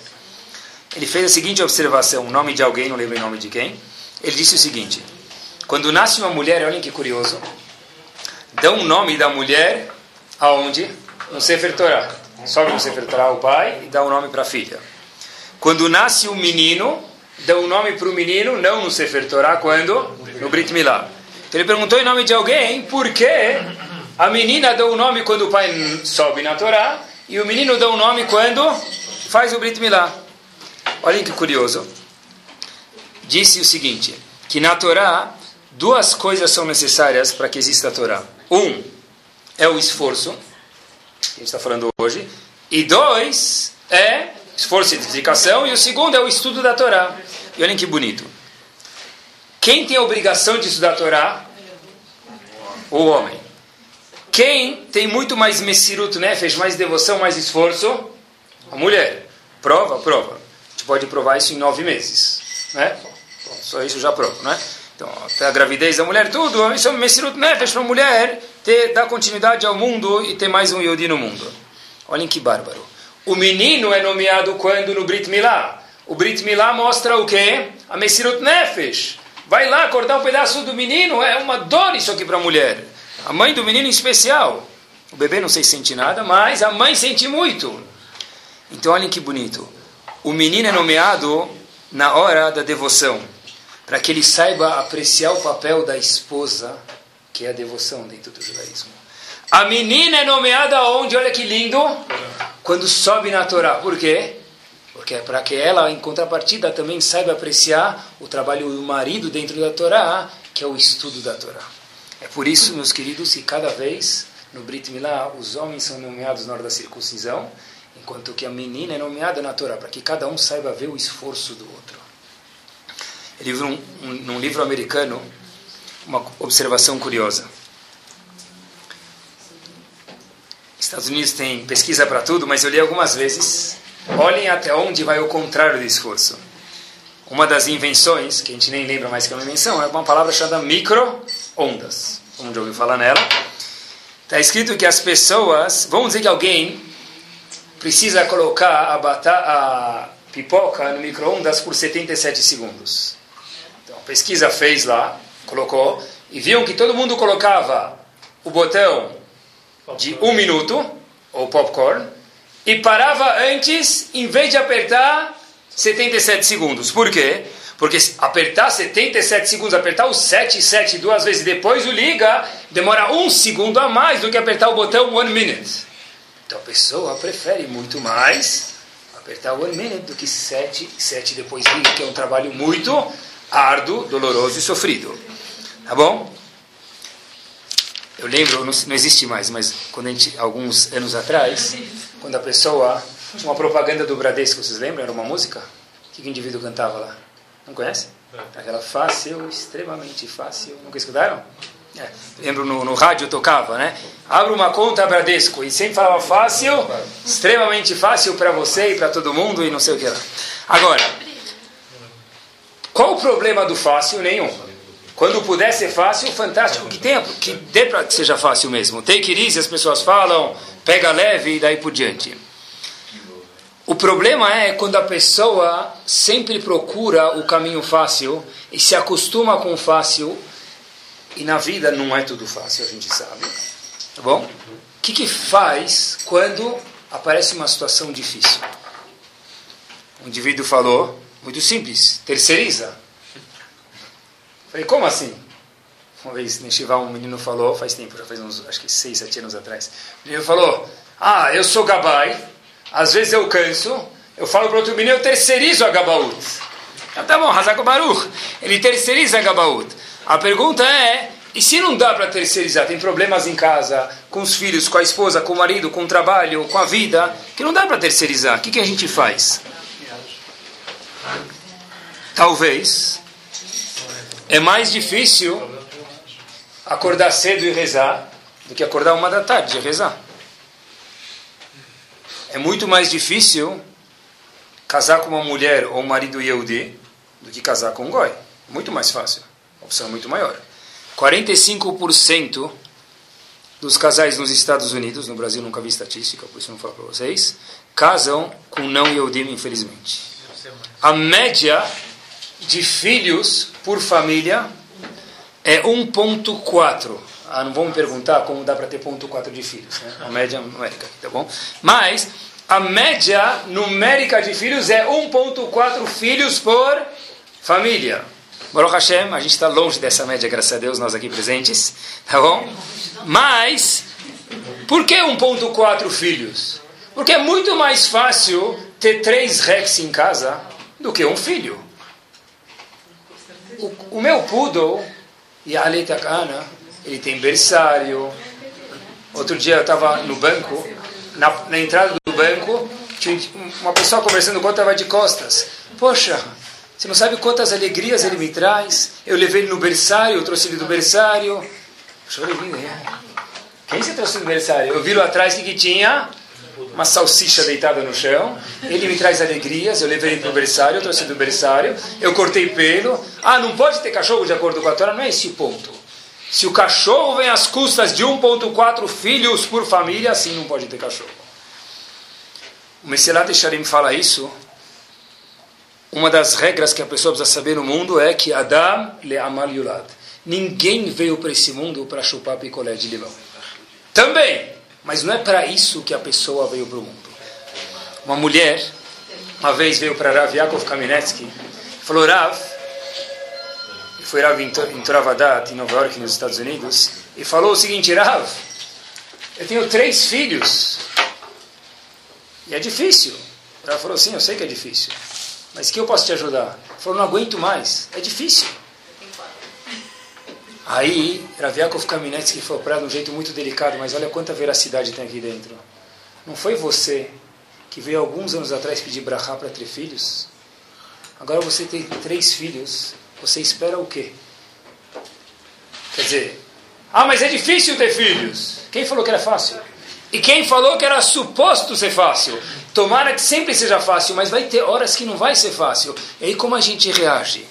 [SPEAKER 1] Ele fez a seguinte observação, o nome de alguém, não lembro o nome de quem, ele disse o seguinte, quando nasce uma mulher, olhem que curioso, dão o nome da mulher aonde? No Sefer Torah. Sobe no Sefer Torah o pai e dá o nome para a filha. Quando nasce um menino, dá o nome para o menino, não no Sefer Torah, quando? No Brit Milá. Então ele perguntou em nome de alguém por que a menina dá o nome quando o pai sobe na Torá e o menino dá o nome quando faz o Brit Milá. Olhem que curioso. Disse o seguinte, que na Torá duas coisas são necessárias para que exista a Torá. Um é o esforço, a gente está falando hoje, e dois é esforço e dedicação, e o segundo é o estudo da Torá. E olhem que bonito. Quem tem a obrigação de estudar a Torá? O homem. Quem tem muito mais messiruto, né? Fez mais devoção, mais esforço? A mulher. Prova? Prova. A gente pode provar isso em nove meses. Né? Só isso já prova, né? Então, até a gravidez da mulher, tudo. Isso é messiruto, né? Fez para a mulher ter, dar continuidade ao mundo e ter mais um Yodi no mundo. Olhem que bárbaro. O menino é nomeado quando no Brit Milá. O Brit Milá mostra o quê? A Messirut Nefesh. Vai lá cortar um pedaço do menino, é uma dor isso aqui para a mulher. A mãe do menino em especial. O bebê não sei se sente nada, mas a mãe sente muito. Então olhem que bonito. O menino é nomeado na hora da devoção, para que ele saiba apreciar o papel da esposa, que é a devoção dentro do judaísmo. A menina é nomeada onde? Olha que lindo! Quando sobe na Torá. Por quê? Porque é para que ela, em contrapartida, também saiba apreciar o trabalho do marido dentro da Torá, que é o estudo da Torá. É por isso, meus queridos, que cada vez no Brit Milá os homens são nomeados na hora da circuncisão, enquanto que a menina é nomeada na Torá, para que cada um saiba ver o esforço do outro. Viu um, um, num livro americano uma observação curiosa. Estados Unidos tem pesquisa para tudo, mas eu li algumas vezes. Olhem até onde vai o contrário do esforço. Uma das invenções, que a gente nem lembra mais que é uma invenção, é uma palavra chamada micro-ondas. Como já ouviu falar nela? Está escrito que as pessoas, vamos dizer que alguém precisa colocar a, batata, a pipoca no micro-ondas por 77 segundos. Então, a pesquisa fez lá, colocou, e viu que todo mundo colocava o botão de um minuto, ou popcorn, e parava antes, em vez de apertar 77 segundos. Por quê? Porque apertar 77 segundos, apertar o 7 e 7 duas vezes depois o liga, demora um segundo a mais do que apertar o botão one minute. Então a pessoa prefere muito mais apertar one minute do que 7 e 7 depois liga, que é um trabalho muito árduo, doloroso e sofrido. Tá bom? Eu lembro, não, não existe mais, mas quando a gente, alguns anos atrás, quando a pessoa uma propaganda do Bradesco, vocês lembram? Era uma música? O que, que o indivíduo cantava lá? Não conhece? Aquela fácil, extremamente fácil. Nunca escutaram? É, lembro no, no rádio tocava, né? Abra uma conta Bradesco e sempre falava fácil, extremamente fácil para você e para todo mundo e não sei o que lá. Agora, qual o problema do fácil? Nenhum. Quando puder ser fácil, fantástico que tenha, que dê para que seja fácil mesmo. Take it easy, as pessoas falam, pega leve e daí por diante. O problema é quando a pessoa sempre procura o caminho fácil e se acostuma com o fácil e na vida não é tudo fácil, a gente sabe. Tá bom? O que, que faz quando aparece uma situação difícil? O indivíduo falou, muito simples, terceiriza. Falei, como assim? Uma vez, Neshiva, um menino falou, faz tempo, já faz uns, acho que seis, sete anos atrás. O menino falou, ah, eu sou gabai, às vezes eu canso, eu falo para outro menino, eu terceirizo a gabaut. Ah, tá bom, Hazako Baruch, ele terceiriza a gabaut. A pergunta é, e se não dá para terceirizar, tem problemas em casa, com os filhos, com a esposa, com o marido, com o trabalho, com a vida, que não dá para terceirizar, o que, que a gente faz? Talvez é mais difícil acordar cedo e rezar do que acordar uma da tarde e rezar. É muito mais difícil casar com uma mulher ou um marido Yehudi do que casar com um goi. Muito mais fácil. A opção é muito maior. 45% dos casais nos Estados Unidos, no Brasil nunca vi estatística, por isso não falo para vocês, casam com não Yehudim, infelizmente. A média de filhos por família é 1.4. Ah, não vamos perguntar como dá para ter ponto 4 de filhos, né? A média numérica, tá bom? Mas a média numérica de filhos é 1.4 filhos por família. Baruch Hashem, a gente está longe dessa média, graças a Deus, nós aqui presentes, tá bom? Mas, por que 1.4 filhos? Porque é muito mais fácil ter três Rex em casa do que um filho o, o meu poodle a Takana, ele tem berçário. Outro dia eu estava no banco, na, na, entrada do banco, tinha uma pessoa conversando com outra, estava de costas. Poxa, você não sabe quantas alegrias ele me traz. Eu levei ele no berçário, eu trouxe ele do berçário. Chorei, né? Quem você trouxe no berçário? Eu vi lá atrás que tinha uma salsicha deitada no chão. Ele me traz alegrias. Eu levei ele para o berçário, eu trouxe do berçário. Eu cortei pelo. Ah, não pode ter cachorro de acordo com a Torá? Não é esse o ponto. Se o cachorro vem às custas de 1,4 filhos por família, assim não pode ter cachorro. O Messilat Sharim fala isso. Uma das regras que a pessoa precisa saber no mundo é que Adam le amal yulad. Ninguém veio para esse mundo para chupar picolé de limão. Também. Mas não é para isso que a pessoa veio para o mundo. Uma mulher, uma vez veio para Rav Yaakov Kaminetsky, falou, Rav, foi Rav em Travadat, em Nova York, nos Estados Unidos, e falou o seguinte, Rav, eu tenho três filhos, e é difícil. Ela falou, sim, eu sei que é difícil, mas que eu posso te ajudar? Ele falou, não aguento mais, é difícil. Aí, Raviakov Kaminetsky foi para de um jeito muito delicado, mas olha quanta veracidade tem aqui dentro. Não foi você que veio alguns anos atrás pedir brachá para ter filhos? Agora você tem três filhos, você espera o quê? Quer dizer, ah, mas é difícil ter filhos. Quem falou que era fácil? E quem falou que era suposto ser fácil? Tomara que sempre seja fácil, mas vai ter horas que não vai ser fácil. E aí como a gente reage?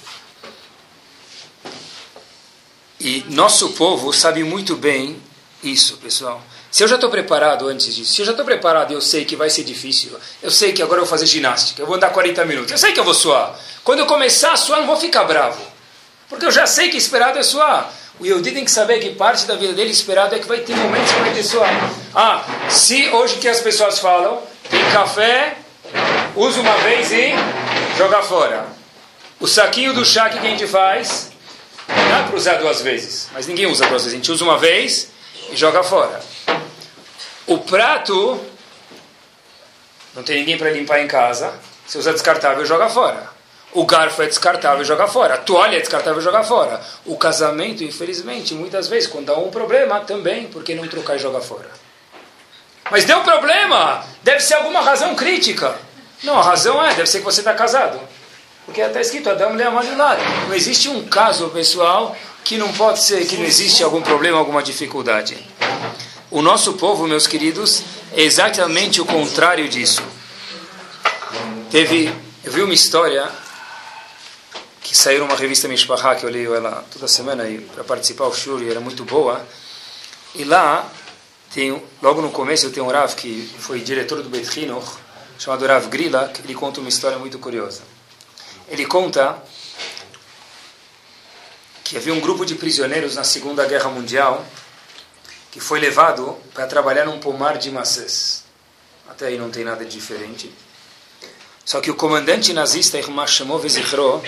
[SPEAKER 1] E nosso povo sabe muito bem isso, pessoal. Se eu já estou preparado antes disso, se eu já estou preparado e eu sei que vai ser difícil, eu sei que agora eu vou fazer ginástica, eu vou andar 40 minutos, eu sei que eu vou suar. Quando eu começar a suar, eu não vou ficar bravo. Porque eu já sei que esperado é suar. O Yehudi tem que saber que parte da vida dele esperado é que vai ter momentos que vai ter suar. Ah, se hoje que as pessoas falam, tem café, usa uma vez e joga fora. O saquinho do chá que a gente faz, Dá para usar duas vezes, mas ninguém usa duas vezes. A gente usa uma vez e joga fora. O prato, não tem ninguém para limpar em casa. Você usa descartável joga fora. O garfo é descartável joga fora. A toalha é descartável joga fora. O casamento, infelizmente, muitas vezes, quando dá um problema, também, porque não trocar e jogar fora. Mas deu problema! Deve ser alguma razão crítica. Não, a razão é, deve ser que você está casado. Porque está escrito Adão le amalilado. Não existe um caso, pessoal, que não pode ser, que não existe algum problema, alguma dificuldade. O nosso povo, meus queridos, é exatamente o contrário disso. Teve, eu vi uma história que saiu numa revista Mishpachá, que eu leio ela toda semana para participar do shur, e era muito boa. E lá, tem, logo no começo, tem um Rav que foi diretor do Beit Chinuch, chamado Rav Grila, que ele conta uma história muito curiosa ele conta que havia um grupo de prisioneiros na Segunda Guerra Mundial que foi levado para trabalhar num pomar de maçãs. Até aí não tem nada diferente. Só que o comandante nazista Shemov Zichro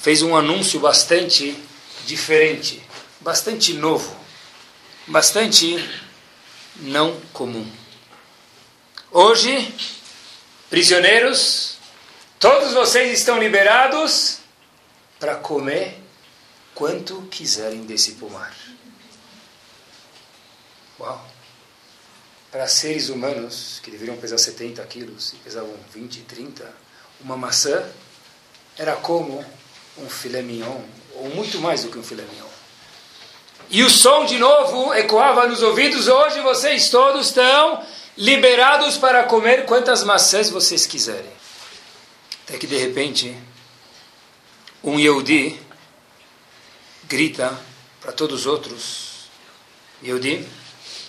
[SPEAKER 1] fez um anúncio bastante diferente, bastante novo, bastante não comum. Hoje, prisioneiros Todos vocês estão liberados para comer quanto quiserem desse pomar. Uau! Para seres humanos que deveriam pesar 70 quilos e pesavam 20, 30, uma maçã era como um filé mignon, ou muito mais do que um filé mignon. E o som de novo ecoava nos ouvidos. Hoje vocês todos estão liberados para comer quantas maçãs vocês quiserem. Até que de repente, um Yehudi grita para todos os outros: Yehudi,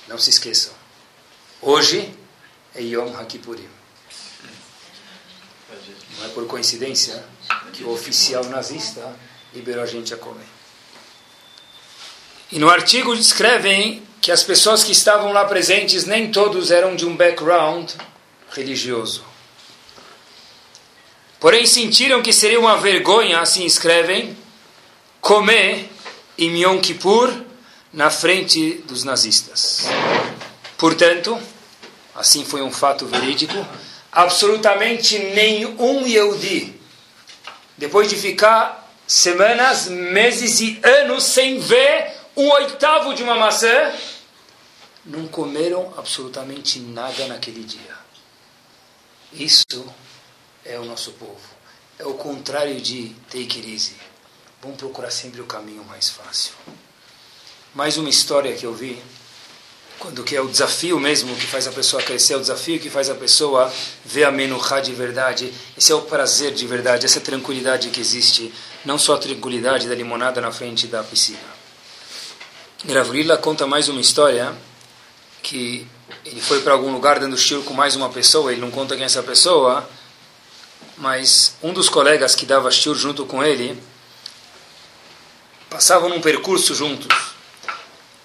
[SPEAKER 1] não se esqueçam, hoje é Yom HaKippurim. Não é por coincidência que o oficial nazista liberou a gente a comer. E no artigo descrevem que as pessoas que estavam lá presentes nem todos eram de um background religioso. Porém, sentiram que seria uma vergonha, assim escrevem, comer em Yom Kippur na frente dos nazistas. Portanto, assim foi um fato verídico, absolutamente nenhum Yehudi, depois de ficar semanas, meses e anos sem ver um oitavo de uma maçã, não comeram absolutamente nada naquele dia. Isso é o nosso povo. É o contrário de take it easy. Vamos procurar sempre o caminho mais fácil. Mais uma história que eu vi, quando que é o desafio mesmo que faz a pessoa crescer, é o desafio que faz a pessoa ver a menuchá de verdade. Esse é o prazer de verdade, essa tranquilidade que existe. Não só a tranquilidade da limonada na frente da piscina. Gravrila conta mais uma história que ele foi para algum lugar dando tiro com mais uma pessoa, ele não conta quem é essa pessoa, mas um dos colegas que dava tiro junto com ele passavam num percurso juntos.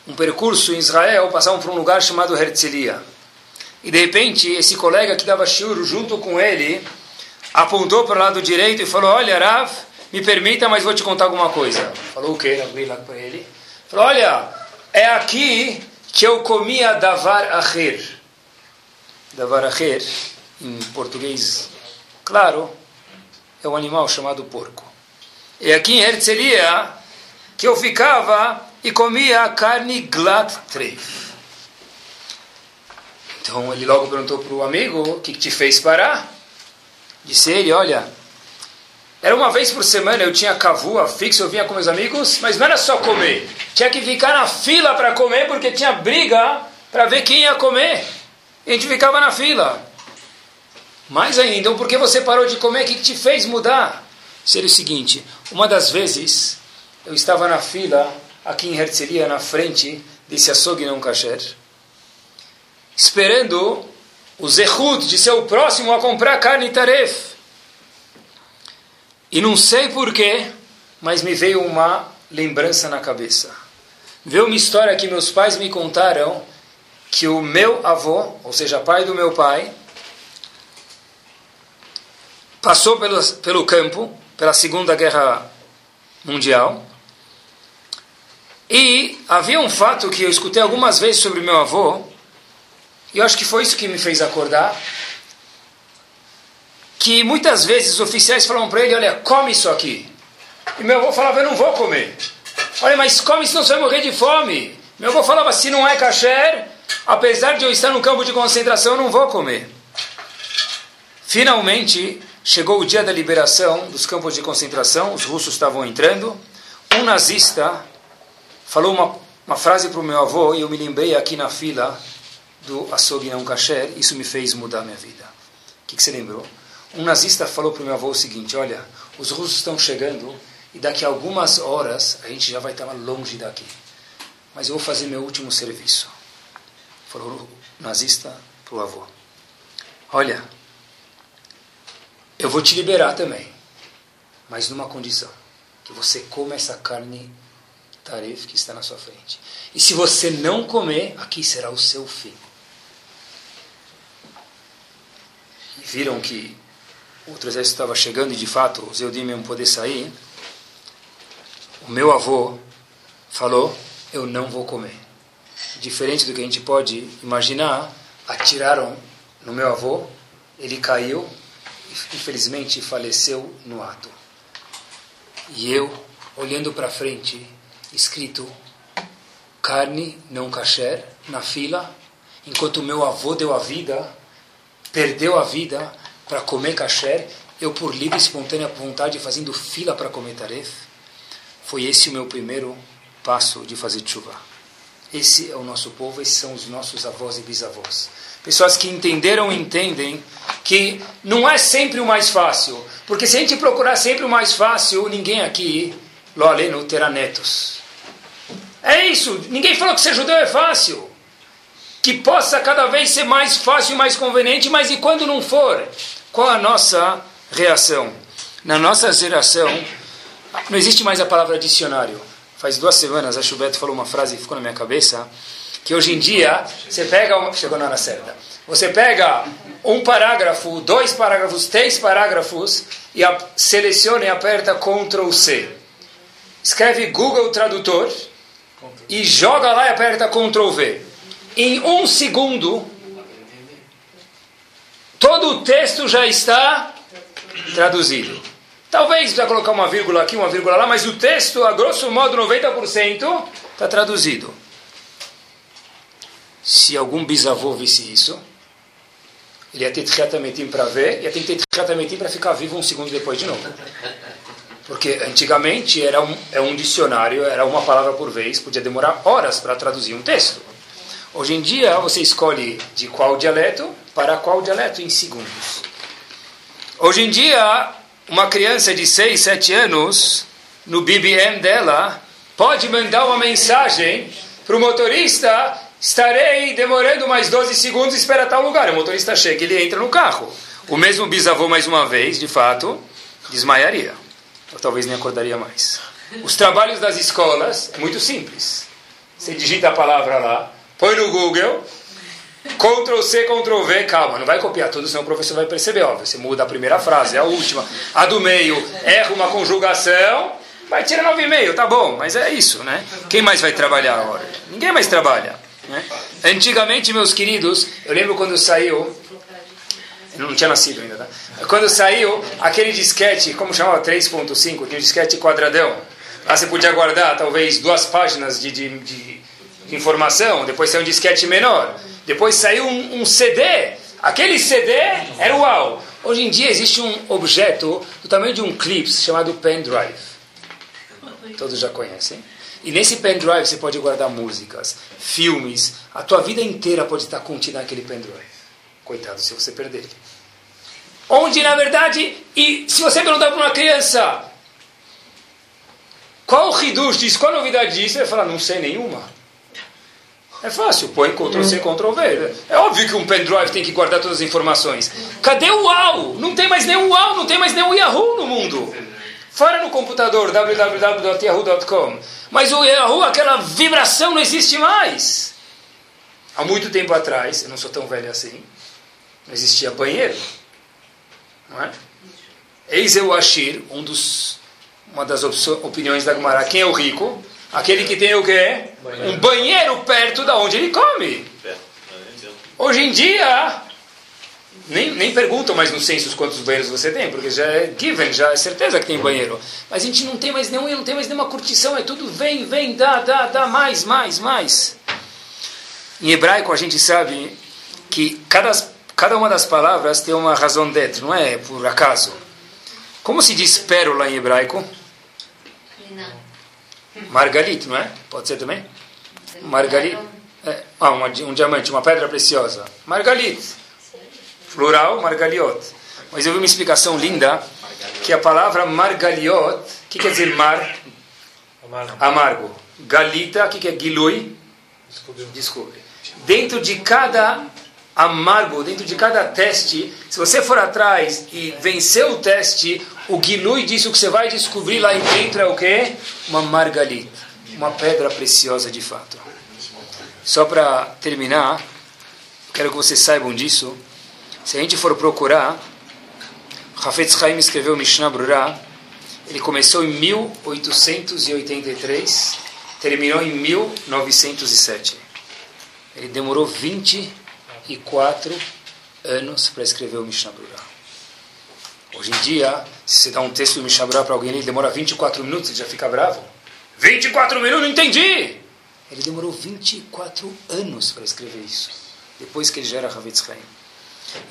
[SPEAKER 1] Um percurso em Israel, passavam por um lugar chamado Herzliya. E de repente, esse colega que dava shur junto com ele apontou para o lado direito e falou: Olha, Rav, me permita, mas vou te contar alguma coisa. Falou o quê? Abri lá para ele. Falou: Olha, é aqui que eu comia davar acher. Davar acher, em português, claro, é um animal chamado porco. E aqui em Herzliya, que eu ficava e comia carne glat treif. Então ele logo perguntou para o amigo, o que, que te fez parar? Disse ele, olha, era uma vez por semana, eu tinha cavua fixo, eu vinha com meus amigos, mas não era só comer. Tinha que ficar na fila para comer, porque tinha briga para ver quem ia comer. E a gente ficava na fila. Mais ainda, então por que você parou de comer? O que te fez mudar? Seria o seguinte, uma das vezes eu estava na fila, aqui em Herzliya, na frente desse açougue não kasher, esperando o zehut de ser o próximo a comprar carne taref. E não sei porquê, mas me veio uma lembrança na cabeça. Veio uma história que meus pais me contaram que o meu avô, ou seja, pai do meu pai, passou pelo, pelo campo, pela Segunda Guerra Mundial, e havia um fato que eu escutei algumas vezes sobre meu avô, e eu acho que foi isso que me fez acordar, que muitas vezes os oficiais falavam para ele, olha, come isso aqui. E meu avô falava, eu não vou comer. Olha, mas come senão você vai morrer de fome. Meu avô falava, se não é kasher, apesar de eu estar no campo de concentração, eu não vou comer. Finalmente, chegou o dia da liberação dos campos de concentração, os russos estavam entrando. Um nazista falou uma, uma frase para o meu avô e eu me lembrei aqui na fila do açougue não kasher, isso me fez mudar minha vida. O que, que você lembrou? Um nazista falou para o meu avô o seguinte: Olha, os russos estão chegando e daqui a algumas horas a gente já vai estar longe daqui. Mas eu vou fazer meu último serviço. Falou o nazista para o avô: Olha, eu vou te liberar também, mas numa condição: que você coma essa carne tarefa que está na sua frente. E se você não comer, aqui será o seu fim. E viram que outro exército estava chegando e de fato os Eudim iam poder sair, o meu avô falou: Eu não vou comer. Diferente do que a gente pode imaginar, atiraram no meu avô, ele caiu infelizmente faleceu no ato. E eu, olhando para frente, escrito carne não kasher na fila, enquanto meu avô deu a vida, perdeu a vida para comer kasher, eu por livre e espontânea vontade fazendo fila para comer taref, foi esse o meu primeiro passo de fazer chuva. Esse é o nosso povo, esses são os nossos avós e bisavós. Pessoas que entenderam entendem que não é sempre o mais fácil. Porque se a gente procurar sempre o mais fácil, ninguém aqui, lo aleno, terá netos. É isso. Ninguém falou que ser judeu é fácil. Que possa cada vez ser mais fácil e mais conveniente, mas e quando não for? Qual a nossa reação? Na nossa geração, não existe mais a palavra dicionário. Faz duas semanas a Chubeto falou uma frase que ficou na minha cabeça, que hoje em dia você pega uma, chegou na hora certa. Você pega um parágrafo, dois parágrafos, três parágrafos e a, seleciona e aperta Ctrl C. Escreve Google Tradutor e joga lá e aperta Ctrl V. Em um segundo todo o texto já está traduzido. Talvez precisa colocar uma vírgula aqui, uma vírgula lá, mas o texto, a grosso modo, 90% está traduzido. Se algum bisavô visse isso, ele ia ter tchatametim para ver, ia ter que ter para ficar vivo um segundo depois de novo. Porque antigamente era um, é um dicionário, era uma palavra por vez, podia demorar horas para traduzir um texto. Hoje em dia, você escolhe de qual dialeto para qual dialeto em segundos. Hoje em dia, uma criança de 6, 7 anos, no BBM dela, pode mandar uma mensagem para o motorista: estarei demorando mais 12 segundos, espera tal lugar. O motorista chega, ele entra no carro. O mesmo bisavô, mais uma vez, de fato, desmaiaria. Ou talvez nem acordaria mais. Os trabalhos das escolas é muito simples. Você digita a palavra lá, põe no Google, Ctrl C, Ctrl V, calma, não vai copiar tudo, senão o professor vai perceber, óbvio. Você muda a primeira frase, a última, a do meio, erra uma conjugação, vai tirar 9,5, tá bom, mas é isso, né? Quem mais vai trabalhar agora? Ninguém mais trabalha. Né? Antigamente, meus queridos, eu lembro quando saiu, não tinha nascido ainda, tá? Quando saiu aquele disquete, como chamava? 3.5, aquele disquete quadradão. Lá você podia guardar talvez duas páginas de, de, de de informação, depois saiu um disquete menor, depois saiu um, um CD. Aquele CD era uau. Hoje em dia existe um objeto do tamanho de um clips chamado pendrive. Todos já conhecem. E nesse pendrive você pode guardar músicas, filmes, a tua vida inteira pode estar contida naquele pendrive. Coitado se você perder ele. Onde, na verdade, e se você perguntar para uma criança qual o Hidush diz, qual a novidade disso, ele vai falar, não sei nenhuma. É fácil, põe Ctrl C, Ctrl V. É óbvio que um pendrive tem que guardar todas as informações. Cadê o UAU? Não tem mais o UAU, não tem mais o Yahoo no mundo. Fora no computador, www.yahoo.com. Mas o Yahoo, aquela vibração não existe mais. Há muito tempo atrás, eu não sou tão velho assim, não existia banheiro. Não é? Eis o Ashir, um dos, uma das opiniões da Gemara. Quem é o rico? Aquele que tem o quê? Banheiro. Um banheiro perto da onde ele come. Hoje em dia, nem, nem perguntam mais no census quantos banheiros você tem, porque já é given, já é certeza que tem banheiro. Mas a gente não tem mais nenhum, não tem mais nenhuma curtição, é tudo vem, vem, dá, dá, dá, mais, mais, mais. Em hebraico a gente sabe que cada, cada uma das palavras tem uma razão dentro, não é por acaso. Como se diz pérola em hebraico? Margalito, não é? Pode ser também? Margalito. É, ah, um, um diamante, uma pedra preciosa. Margalito. Plural, margaliot. Mas eu vi uma explicação linda que a palavra margaliot, o que quer dizer mar? Amargo. Galita, o que é gilui? Descobre. Dentro de cada amargo, dentro de cada teste, se você for atrás e vencer o teste, o Gilui disse o que você vai descobrir lá dentro é o quê? Uma margalita, uma pedra preciosa de fato. Só para terminar, quero que vocês saibam disso. Se a gente for procurar, Hafetz Haim escreveu Mishnah Brurah, ele começou em 1883, terminou em 1907. Ele demorou 24 anos para escrever o Mishnah Brurah. Hoje em dia, se você dá um texto do Mishabrá para alguém, ele demora 24 minutos, ele já fica bravo. 24 minutos, não entendi! Ele demorou 24 anos para escrever isso, depois que ele já era Havetz Chaim.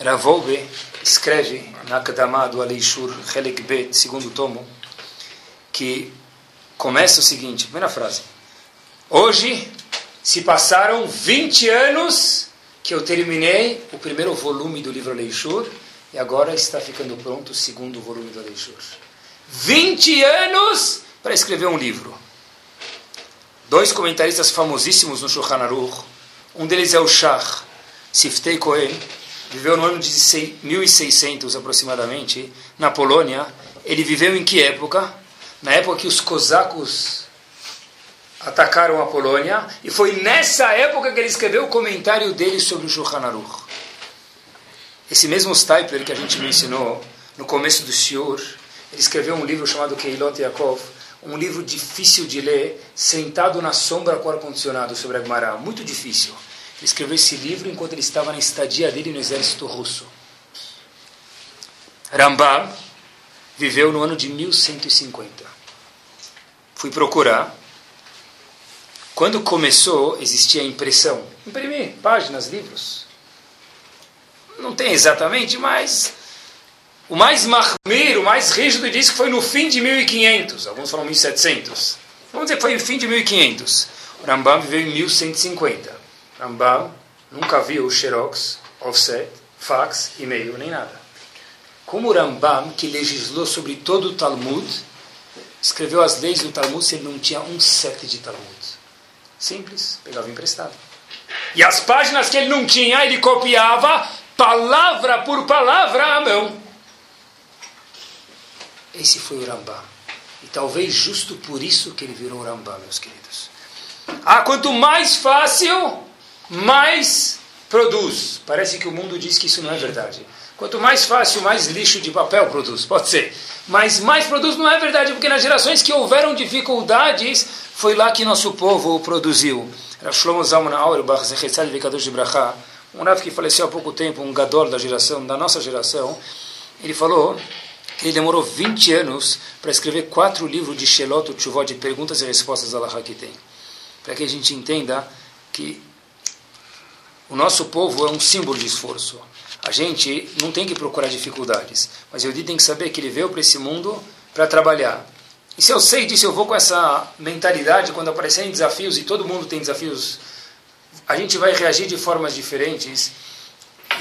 [SPEAKER 1] Ravolbe escreve na Kadamah do Aleishur Helek Bet, segundo tomo, que começa o seguinte, primeira frase. Hoje se passaram 20 anos que eu terminei o primeiro volume do livro Aleishur, e agora está ficando pronto o segundo volume do Aleixur. 20 anos para escrever um livro. Dois comentaristas famosíssimos no Shulchan Aruch, um deles é o Shach Siftei Cohen, viveu no ano de 1600 aproximadamente, na Polônia. Ele viveu em que época? Na época que os cosacos atacaram a Polônia, e foi nessa época que ele escreveu o comentário dele sobre o Shulchan Aruch. Esse mesmo Stipler que a gente mencionou no começo do Shiur, ele escreveu um livro chamado Keilot Yaakov, um livro difícil de ler, sentado na sombra com ar-condicionado sobre a Gemara, muito difícil. Escreveu esse livro enquanto ele estava na estadia dele no exército russo. Rambam, viveu no ano de 1150. Fui procurar. Quando começou, existia a impressão. Imprimir páginas, livros. Não tem exatamente, mas o mais mahmir, o mais rígido diz que foi no fim de 1500. Alguns falam 1700. Vamos dizer que foi no fim de 1500. O Rambam viveu em 1150. Rambam nunca viu xerox, offset, fax, e-mail, nem nada. Como Rambam, que legislou sobre todo o Talmud, escreveu as leis do Talmud se ele não tinha um set de Talmud. Simples, pegava emprestado. E as páginas que ele não tinha, ele copiava palavra por palavra à mão. Esse foi o Rambam. E talvez justo por isso que ele virou Rambam, meus queridos. Ah, quanto mais fácil, mais produz. Parece que o mundo diz que isso não é verdade. Quanto mais fácil, mais lixo de papel produz. Pode ser. Mas mais produz não é verdade, porque nas gerações que houveram dificuldades, foi lá que nosso povo produziu. De um Rav que faleceu há pouco tempo, um gadol da geração, da nossa geração, ele falou que ele demorou 20 anos para escrever quatro livros de Shelot Tchuvot, de perguntas e respostas da Allah que tem. Para que a gente entenda que o nosso povo é um símbolo de esforço. A gente não tem que procurar dificuldades, mas Yehudi tem que saber que ele veio para esse mundo para trabalhar. E se eu sei disso, eu vou com essa mentalidade, quando aparecerem desafios, e todo mundo tem desafios, a gente vai reagir de formas diferentes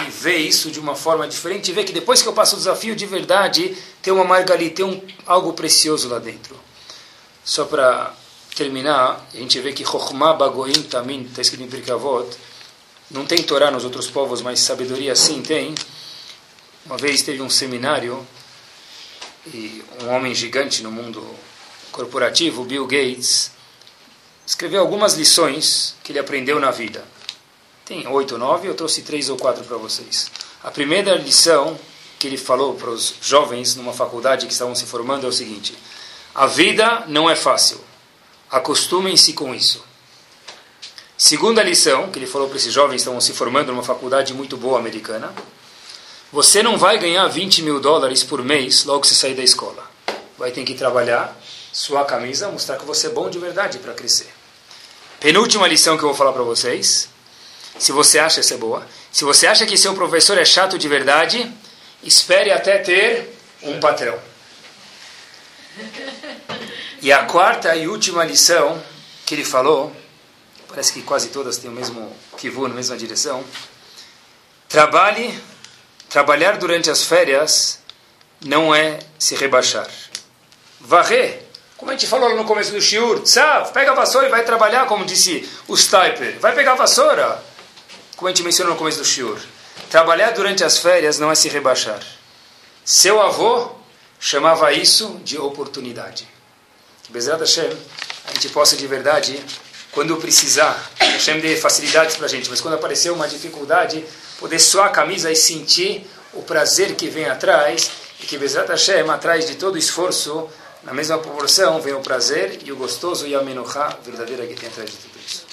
[SPEAKER 1] e ver isso de uma forma diferente e ver que depois que eu passo o desafio de verdade, tem uma marca ali, tem um, algo precioso lá dentro. Só para terminar, a gente vê que Chokhmah Bagoim Tamin, está escrito em Pirkavot, não tem Torá nos outros povos, mas sabedoria sim tem. Uma vez teve um seminário e um homem gigante no mundo corporativo, Bill Gates, escreveu algumas lições que ele aprendeu na vida. Tem oito ou nove, eu trouxe três ou quatro para vocês. A primeira lição que ele falou para os jovens numa faculdade que estavam se formando é o seguinte: a vida não é fácil. Acostumem-se com isso. Segunda lição que ele falou para esses jovens que estavam se formando numa faculdade muito boa americana: você não vai ganhar 20 mil dólares por mês logo que você sair da escola. Vai ter que trabalhar, suar a camisa, mostrar que você é bom de verdade para crescer. Penúltima lição que eu vou falar para vocês se você acha essa é boa. Se você acha que seu professor é chato de verdade, espere até ter um patrão. E a quarta e última lição que ele falou, parece que quase todas têm o mesmo kivun, a mesma direção. Trabalhe, trabalhar durante as férias não é se rebaixar. Varrer, como a gente falou no começo do shiur, tzav, pega a vassoura e vai trabalhar, como disse o Stiper. Vai pegar a vassoura como a gente mencionou no começo do shiur, trabalhar durante as férias não é se rebaixar. Seu avô chamava isso de oportunidade. Que Bezerra Hashem, a gente possa de verdade, quando precisar, Hashem dê facilidades para a gente, mas quando aparecer uma dificuldade, poder suar a camisa e sentir o prazer que vem atrás, e que Bezerra Hashem, atrás de todo esforço, na mesma proporção, vem o prazer e o gostoso e a verdadeira que tem atrás de tudo isso.